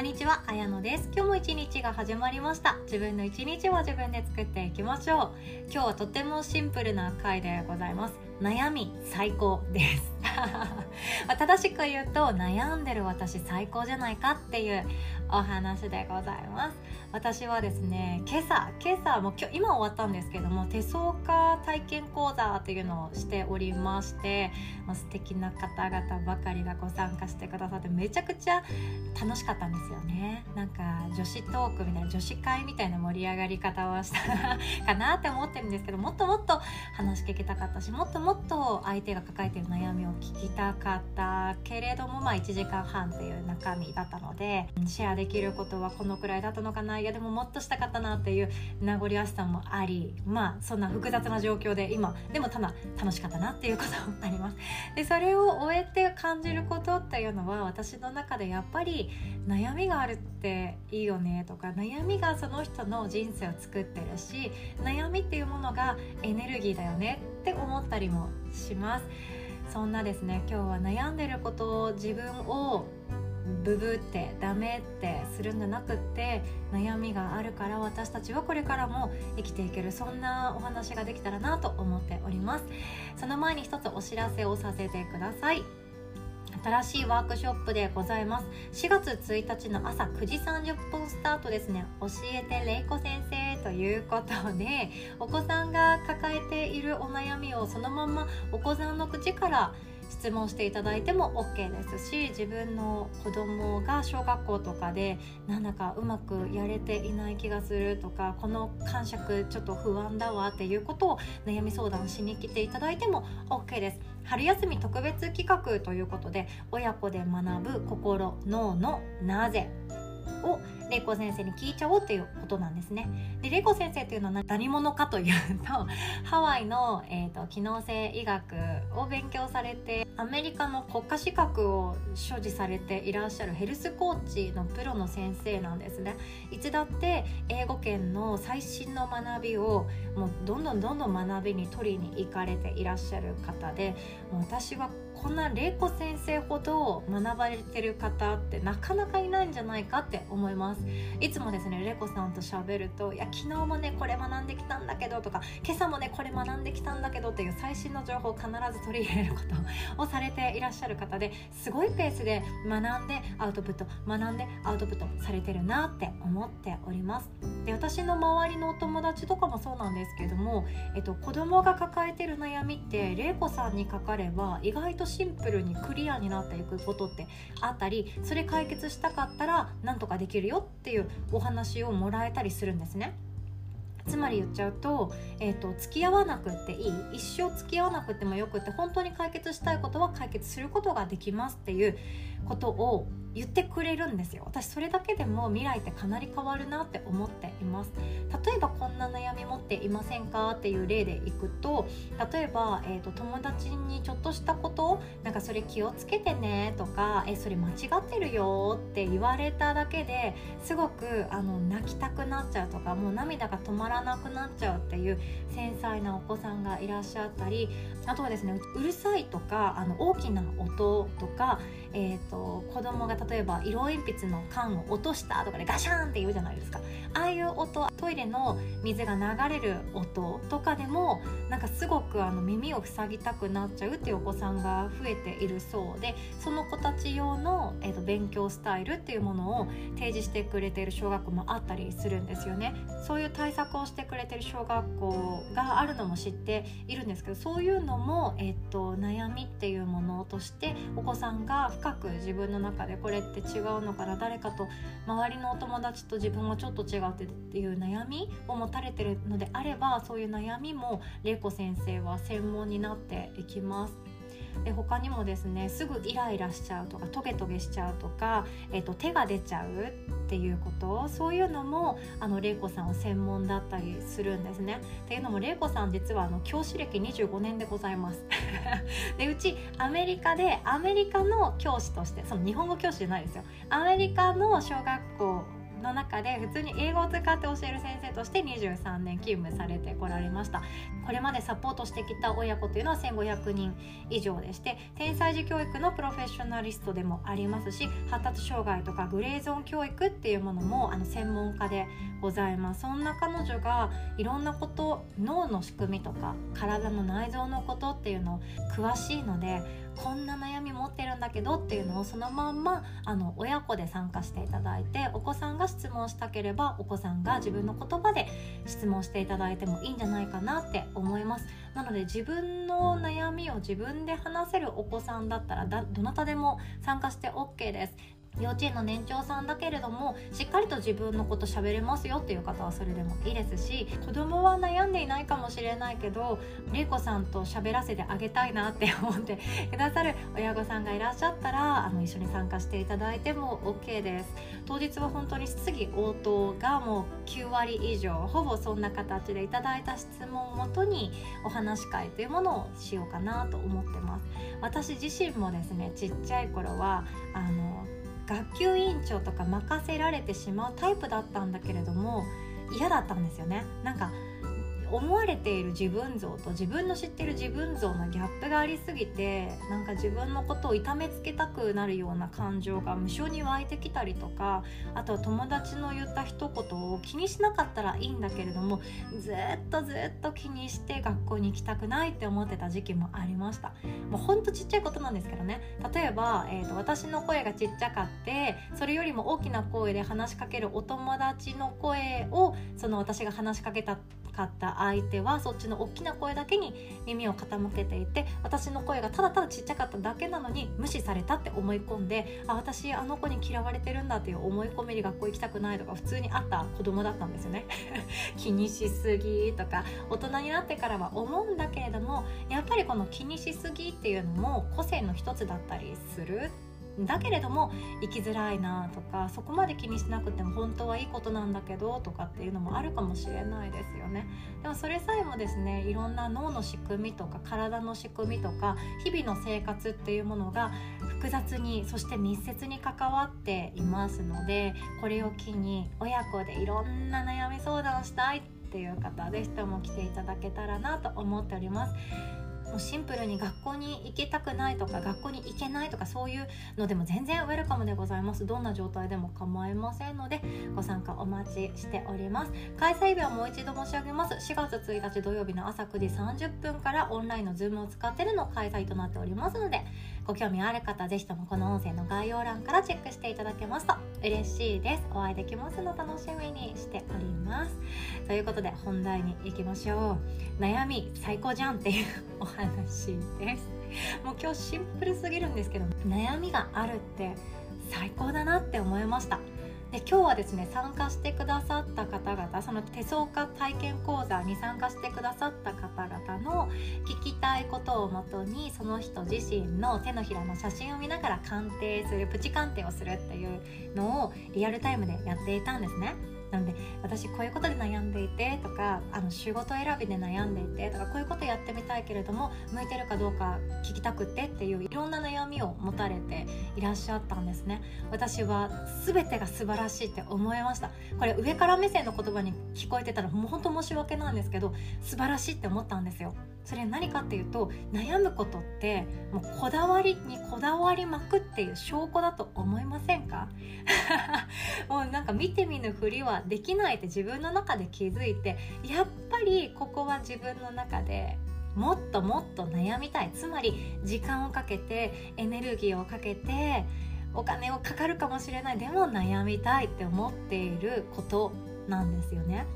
こんにちは、あやのです。今日も一日が始まりました。自分の一日を自分で作っていきましょう。今日はとてもシンプルな回でございます。悩み最高です。正しく言うと悩んでる私最高じゃないかっていうお話でございます。私はですね今朝今朝も今日今終わったんですけども手相家体験講座っていうのをしておりまして素敵な方々ばかりがご参加してくださってめちゃくちゃ楽しかったんですよね。なんか女子トークみたいな女子会みたいな盛り上がり方をしたかなって思ってるんですけどもっともっと話聞きたかったしもっともっと相手が抱えてる悩みを聞きたかったけれどもまあ1時間半っていう中身だったのでシェアできることはこのくらいだったのかないやでももっとしたかったなっていう名残惜しさもありまあそんな複雑な状況で今でもただ楽しかったなっていうこともあります。でそれを終えて感じることっていうのは私の中でやっぱり悩みがあるっていいよねとか悩みがその人の人生を作ってるし悩みっていうものがエネルギーだよねって思ったりもします。そんなですね今日は悩んでることを自分をブブってダメってするんじゃなくって悩みがあるから私たちはこれからも生きていけるそんなお話ができたらなと思っております。その前に一つお知らせをさせてください。新しいワークショップでございます。4月1日の朝9時30分スタートですね。教えてれいこ先生ということでお子さんが抱えているお悩みをそのままお子さんの口から質問していただいても OK ですし自分の子供が小学校とかでなんだかうまくやれていない気がするとかこの感触ちょっと不安だわっていうことを悩み相談しに来ていただいても OK です。春休み特別企画ということで親子で学ぶ心脳のなぜを玲子先生に聞いちゃおうっていうことなんですね。で玲子先生っていうのは何者かというと ハワイの、えーと、機能性医学を勉強されてアメリカの国家資格を所持されていらっしゃるヘルスコーチのプロの先生なんですね。いつだって英語圏の最新の学びをもうどんどんどんどん学びに取りに行かれていらっしゃる方でもう私はこんな玲子先生ほど学ばれてる方ってなかなかいないんじゃないかって思います。いつもですね玲子さんと喋ると「いや昨日もねこれ学んできたんだけど」とか「今朝もねこれ学んできたんだけど」っていう最新の情報を必ず取り入れることをされていらっしゃる方ですごいペースで学んでアウトプット学んでアウトプットされてるなって思っております。で私の周りのお友達とかもそうなんですけども、えっと、子供が抱えてる悩みって玲子さんにかかれば意外とシンプルにクリアになっていくことってあったりそれ解決したかったらなんとかできるよっていうお話をもらえたりするんですね。つまり言っちゃうと,、えーと、付き合わなくっていい一生付き合わなくてもよくって本当に解決したいことは解決することができますっていうことを言ってくれるんですよ。私それだけでも未来ってかなり変わるなって思っています。例えばこんな悩み持っていませんかっていう例でいくと例えば、えーと、友達にちょっとしたことなんかそれ気をつけてねとかえそれ間違ってるよって言われただけですごくあの泣きたくなっちゃうとかもう涙が止まらなくなっちゃうっていう繊細なお子さんがいらっしゃったりあとはですねうるさいとかあの大きな音とか、えーと子供が例えば色鉛筆の缶を落としたとかでガシャンって言うじゃないですか。ああいう音トイレの水が流れる音とかでもなんかすごくあの耳を塞ぎたくなっちゃうっていうお子さんが増えているそうでその子たち用の、えーと、勉強スタイルっていうものを提示してくれている小学校もあったりするんですよね。そういう対策をしてくれてる小学校があるのも知っているんですけどそういうのも、えっと悩みっていうものとしてお子さんが深く自分の中でこれって違うのかな誰かと周りのお友達と自分はちょっと違うっていう悩みを持たれてるのであればそういう悩みも玲子先生は専門になっていきます。で他にもですねすぐイライラしちゃうとかトゲトゲしちゃうとか、えーと、手が出ちゃうっていうことそういうのもあの玲子さんは専門だったりするんですね。っていうのも玲子さん実はあの教師歴25年でございます。でうちアメリカでアメリカの教師としてその日本語教師じゃないですよアメリカの小学校の中で普通に英語を使って教える先生として23年勤務されてこられました。これまでサポートしてきた親子というのは1500人以上でして天才児教育のプロフェッショナリストでもありますし発達障害とかグレーゾーン教育っていうものもあの専門家でございます。そんな彼女がいろんなこと脳の仕組みとか体の内臓のことっていうのを詳しいのでこんな悩み持ってるんだけどっていうのをそのまんまあの親子で参加していただいてお子さんが質問したければお子さんが自分の言葉で質問していただいてもいいんじゃないかなって思います。なので自分の悩みを自分で話せるお子さんだったらどなたでも参加して OK です。幼稚園の年長さんだけれどもしっかりと自分のこと喋れますよっていう方はそれでもいいですし子供は悩んでいないかもしれないけど玲子さんと喋らせてあげたいなって思って くださる親御さんがいらっしゃったらあの一緒に参加していただいても OK です。当日は本当に質疑応答がもう9割以上ほぼそんな形でいただいた質問をもとにお話し会というものをしようかなと思ってます。私自身もですねちっちゃい頃はあの学級委員長とか任せられてしまうタイプだったんだけれども嫌だったんですよね。なんか思われている自分像と自分の知ってる自分像のギャップがありすぎてなんか自分のことを痛めつけたくなるような感情が無性に湧いてきたりとかあとは友達の言った一言を気にしなかったらいいんだけれどもずっとずっと気にして学校に行きたくないって思ってた時期もありました。もうほんとちっちゃいことなんですけどね。例えば、えーと、私の声がちっちゃかってそれよりも大きな声で話しかけるお友達の声をその私が話しかけたかった相手はそっちの大きな声だけに耳を傾けていて私の声がただただちっちゃかっただけなのに無視されたって思い込んであ私あの子に嫌われてるんだっていう思い込みで学校行きたくないとか普通にあった子供だったんですよね。気にしすぎとか大人になってからは思うんだけれどもやっぱりこの気にしすぎっていうのも個性の一つだったりするだけれども生きづらいなとかそこまで気にしなくても本当はいいことなんだけどとかっていうのもあるかもしれないですよね。でもそれさえもですねいろんな脳の仕組みとか体の仕組みとか日々の生活っていうものが複雑にそして密接に関わっていますのでこれを機に親子でいろんな悩み相談したいっていう方ぜひとも来ていただけたらなと思っております。もうシンプルに学校に行きたくないとか学校に行けないとかそういうのでも全然ウェルカムでございます。どんな状態でも構いませんのでご参加お待ちしております。開催日はもう一度申し上げます。4月1日土曜日の朝9時30分からオンラインのズームを使ってるの開催となっておりますのでご興味ある方ぜひともこの音声の概要欄からチェックしていただけますと嬉しいです。お会いできますの楽しみにしております。ということで本題に行きましょう。悩み最高じゃんっていうお話です。もう今日シンプルすぎるんですけど悩みがあるって最高だなって思いました。で今日はですね参加してくださった方々その手相家体験講座に参加してくださった方々の聞きたいことをもとにその人自身の手のひらの写真を見ながら鑑定するプチ鑑定をするっていうのをリアルタイムでやっていたんですね。なので私こういうことで悩んでいてとかあの仕事選びで悩んでいてとかこういうことやってみたいけれども向いてるかどうか聞きたくてっていういろんな悩みを持たれていらっしゃったんですね。私は全てが素晴らしいって思いました。これ上から目線の言葉に聞こえてたらもう本当申し訳ないんですけど素晴らしいって思ったんですよ。それ何かっていうと悩むことってもうこだわりにこだわりまくっていう証拠だと思いませんか？もうか見て見ぬふりはできないって自分の中で気づいてやっぱりここは自分の中でもっともっと悩みたいつまり時間をかけてエネルギーをかけてお金をかかるかもしれないでも悩みたいって思っていることなんですよね。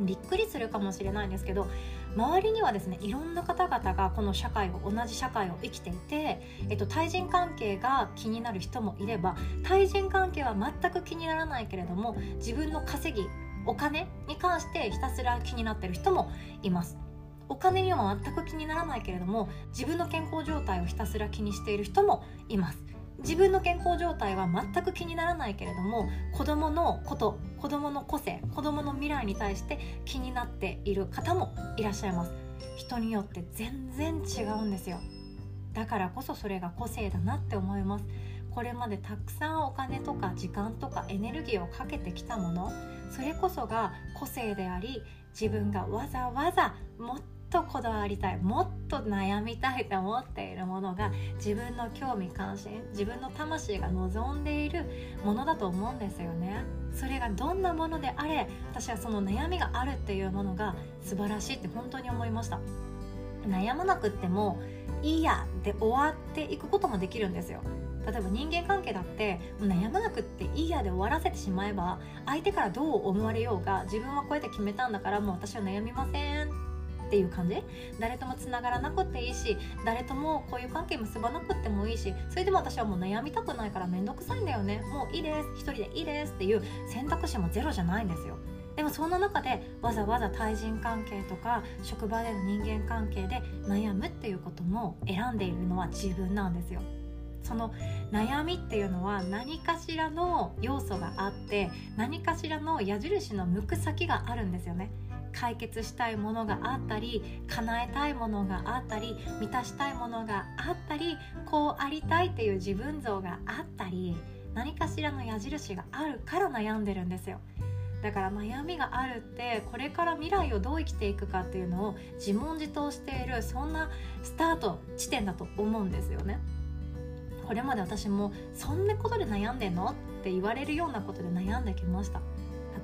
びっくりするかもしれないんですけど周りにはですねいろんな方々がこの社会を同じ社会を生きていて、えっと、対人関係が気になる人もいれば対人関係は全く気にならないけれども自分の稼ぎお金に関してひたすら気になってる人もいます。お金には全く気にならないけれども自分の健康状態をひたすら気にしている人もいます。自分の健康状態は全く気にならないけれども子どものこと子どもの個性子どもの未来に対して気になっている方もいらっしゃいます。人によって全然違うんですよ。だからこそそれが個性だなって思います。これまでたくさんお金とか時間とかエネルギーをかけてきたものそれこそが個性であり自分がわざわざもっとこだわりたいもっと悩みたいと思っているものが自分の興味関心自分の魂が望んでいるものだと思うんですよね。それがどんなものであれ私はその悩みがあるっていうものが素晴らしいって本当に思いました。悩まなくってもいいやで終わっていくこともできるんですよ。例えば人間関係だって悩まなくっていいやで終わらせてしまえば相手からどう思われようが自分はこうやって決めたんだからもう私は悩みません。っていう感じ？誰ともつながらなくていいし誰ともこういう関係結ばなくてもいいしそれでも私はもう悩みたくないから面倒くさいんだよね。もういいです。一人でいいですっていう選択肢もゼロじゃないんですよ。でもそんな中でわざわざ対人関係とか職場での人間関係で悩むっていうことも選んでいるのは自分なんですよ。その悩みっていうのは何かしらの要素があって何かしらの矢印の向く先があるんですよね。解決したいものがあったり叶えたいものがあったり満たしたいものがあったりこうありたいっていう自分像があったり何かしらの矢印があるから悩んでるんですよ。だから悩みがあるってこれから未来をどう生きていくかっていうのを自問自答しているそんなスタート地点だと思うんですよね。これまで私もそんなことで悩んでんの？って言われるようなことで悩んできました。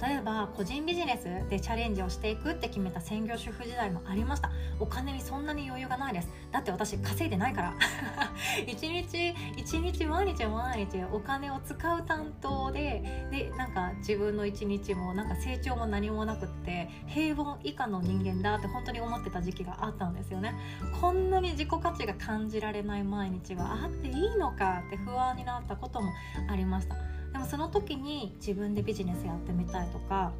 例えば個人ビジネスでチャレンジをしていくって決めた専業主婦時代もありました。お金にそんなに余裕がないです。だって私稼いでないから。一日一日毎日毎日お金を使う担当ででなんか自分の一日もなんか成長も何もなくって平凡以下の人間だって本当に思ってた時期があったんですよね。こんなに自己価値が感じられない毎日があっていいのかって不安になったこともありました。でもその時に自分でビジネスやってみたいとか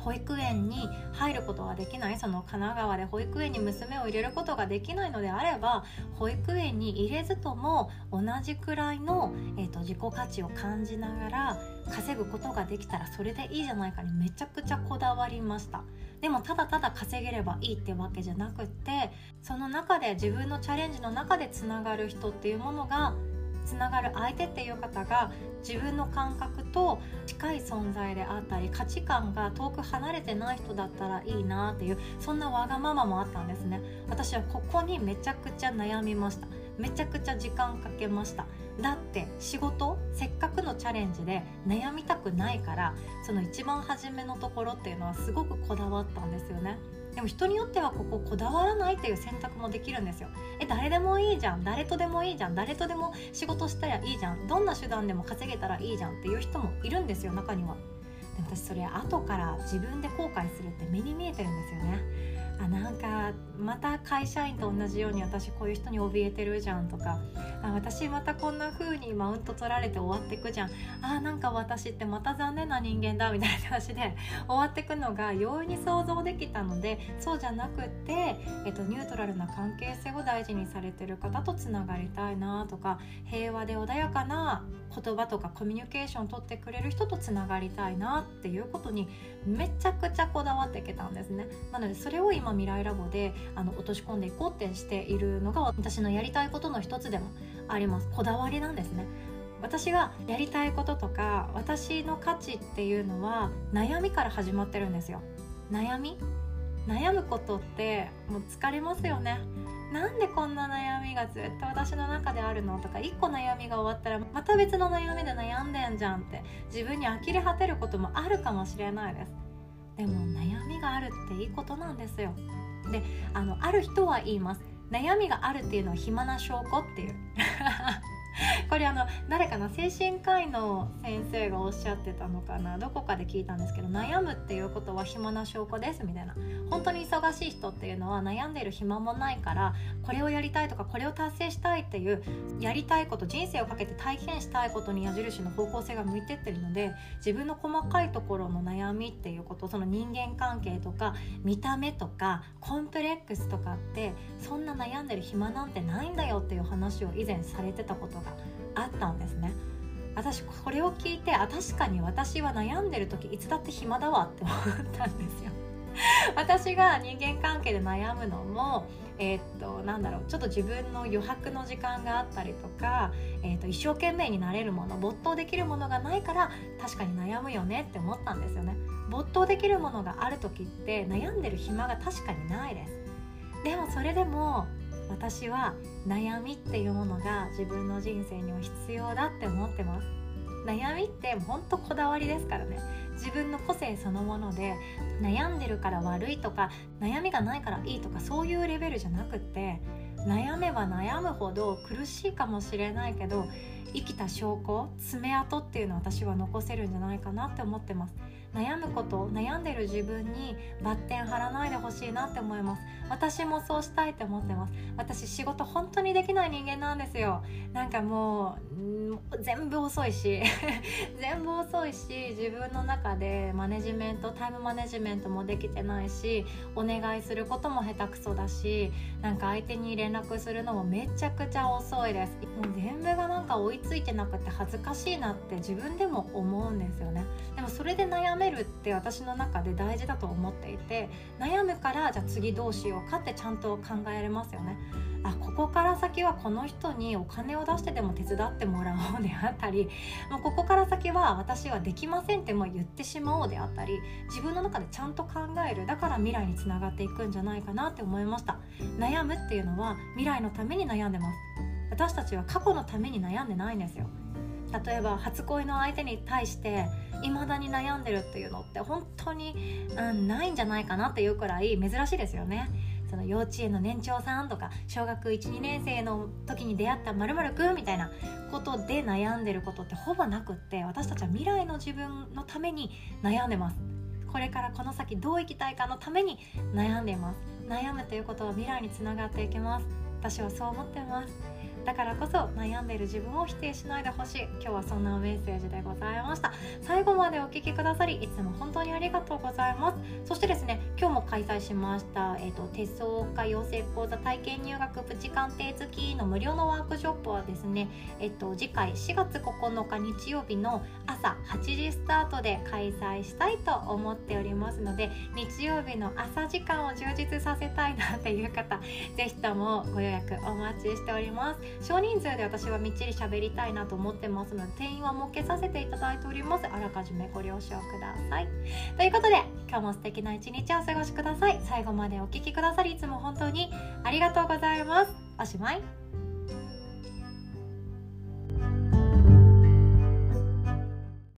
保育園に入ることができないその神奈川で保育園に娘を入れることができないのであれば保育園に入れずとも同じくらいの、えーと、自己価値を感じながら稼ぐことができたらそれでいいじゃないかにめちゃくちゃこだわりました。でもただただ稼げればいいってわけじゃなくってその中で自分のチャレンジの中でつながる人っていうものがつながる相手っていう方が自分の感覚と近い存在であったり価値観が遠く離れてない人だったらいいなっていうそんなわがままもあったんですね。私はここにめちゃくちゃ悩みました。めちゃくちゃ時間かけました。だって仕事せっかくのチャレンジで悩みたくないからその一番初めのところっていうのはすごくこだわったんですよね。でも人によってはこここだわらないっていう選択もできるんですよ。え誰でもいいじゃん。誰とでもいいじゃん。誰とでも仕事したらいいじゃん。どんな手段でも稼げたらいいじゃんっていう人もいるんですよ中には。で私それ後から自分で後悔するって目に見えてるんですよね。あなんかまた会社員と同じように私こういう人に怯えてるじゃんとか。あ私またこんな風にマウント取られて終わってくじゃん。あなんか私ってまた残念な人間だみたいな話で終わってくのが容易に想像できたのでそうじゃなくって、えっと、ニュートラルな関係性を大事にされてる方とつながりたいなとか平和で穏やかな言葉とかコミュニケーション取ってくれる人とつながりたいなっていうことにめちゃくちゃこだわってきたんですね。なのでそれを今未来ラボであの落とし込んでいこうってしているのが私のやりたいことの一つでもあります。こだわりなんですね。私がやりたいこととか私の価値っていうのは悩みから始まってるんですよ。悩み？悩むことってもう疲れますよね。なんでこんな悩みがずっと私の中であるのとか1個悩みが終わったらまた別の悩みで悩んでんじゃんって自分に呆れ果てることもあるかもしれないです。でも悩みがあるっていいことなんですよ。であのある人は言います。悩みがあるっていうのは暇な証拠っていう。これあの誰かな精神科医の先生がおっしゃってたのかな？どこかで聞いたんですけど悩むっていうことは暇な証拠ですみたいな。本当に忙しい人っていうのは悩んでいる暇もないからこれをやりたいとかこれを達成したいっていうやりたいこと人生をかけて体験したいことに矢印の方向性が向いてってるので自分の細かいところの悩みっていうことその人間関係とか見た目とかコンプレックスとかってそんな悩んでる暇なんてないんだよっていう話を以前されてたことがあったんですね。私これを聞いてあ確かに私は悩んでる時いつだって暇だわって思ったんですよ。私が人間関係で悩むのもえー、っとなんだろうちょっと自分の余白の時間があったりとか、えー、っと一生懸命になれるもの没頭できるものがないから確かに悩むよねって思ったんですよね。没頭できるものがある時って悩んでる暇が確かにないです。でもそれでも私は悩みっていうものが自分の人生には必要だって思ってます。悩みって本当こだわりですからね。自分の個性そのもので悩んでるから悪いとか悩みがないからいいとかそういうレベルじゃなくって悩めば悩むほど苦しいかもしれないけど生きた証拠爪痕っていうのを私は残せるんじゃないかなって思ってます。悩むこと悩んでる自分にバッテン張らないでほしいなって思います。私もそうしたいって思ってます。私仕事本当にできない人間なんですよ。なんかもう全部遅いし。全部遅いし自分の中でマネジメントタイムマネジメントもできてないしお願いすることも下手くそだしなんか相手に連絡するのもめちゃくちゃ遅いです。もう全部がなんか追いついてなくて恥ずかしいなって自分でも思うんですよね。でもそれで悩めるって私の中で大事だと思っていて悩むからじゃあ次どうしようかってちゃんと考えられますよね。あここから先はこの人にお金を出してでも手伝ってもらおうであったりもうここから先は私はできませんっても言ってしまおうであったり自分の中でちゃんと考える。だから未来につながっていくんじゃないかなって思いました。悩むっていうのは未来のために悩んでます。私たちは過去のために悩んでないんですよ。例えば初恋の相手に対して未だに悩んでるっていうのって本当に、うん、ないんじゃないかなっていうくらい珍しいですよね。その幼稚園の年長さんとか小学12年生の時に出会ったまるくんみたいなことで悩んでることってほぼなくって私たちは未来の自分のために悩んでます。これからこの先どう生きたいかのために悩んでいます。悩むということは未来につながっていきます。私はそう思ってます。だからこそ悩んでいる自分を否定しないでほしい。今日はそんなメッセージでございました。最後までお聴きくださりいつも本当にありがとうございます。そしてですね今日も開催しました、えーと、手相家養成講座体験入学プチ鑑定付きの無料のワークショップはですね、えっ、ー、と、次回4月9日日曜日の朝8時スタートで開催したいと思っておりますので日曜日の朝時間を充実させたいなっていう方是非ともご予約お待ちしております。少人数で私はみっちり喋りたいなと思ってますので定員は設けさせていただいております。あらかじめご了承ください。ということで今日も素敵な一日をお過ごしください。最後までお聴きくださりいつも本当にありがとうございます。おしまい。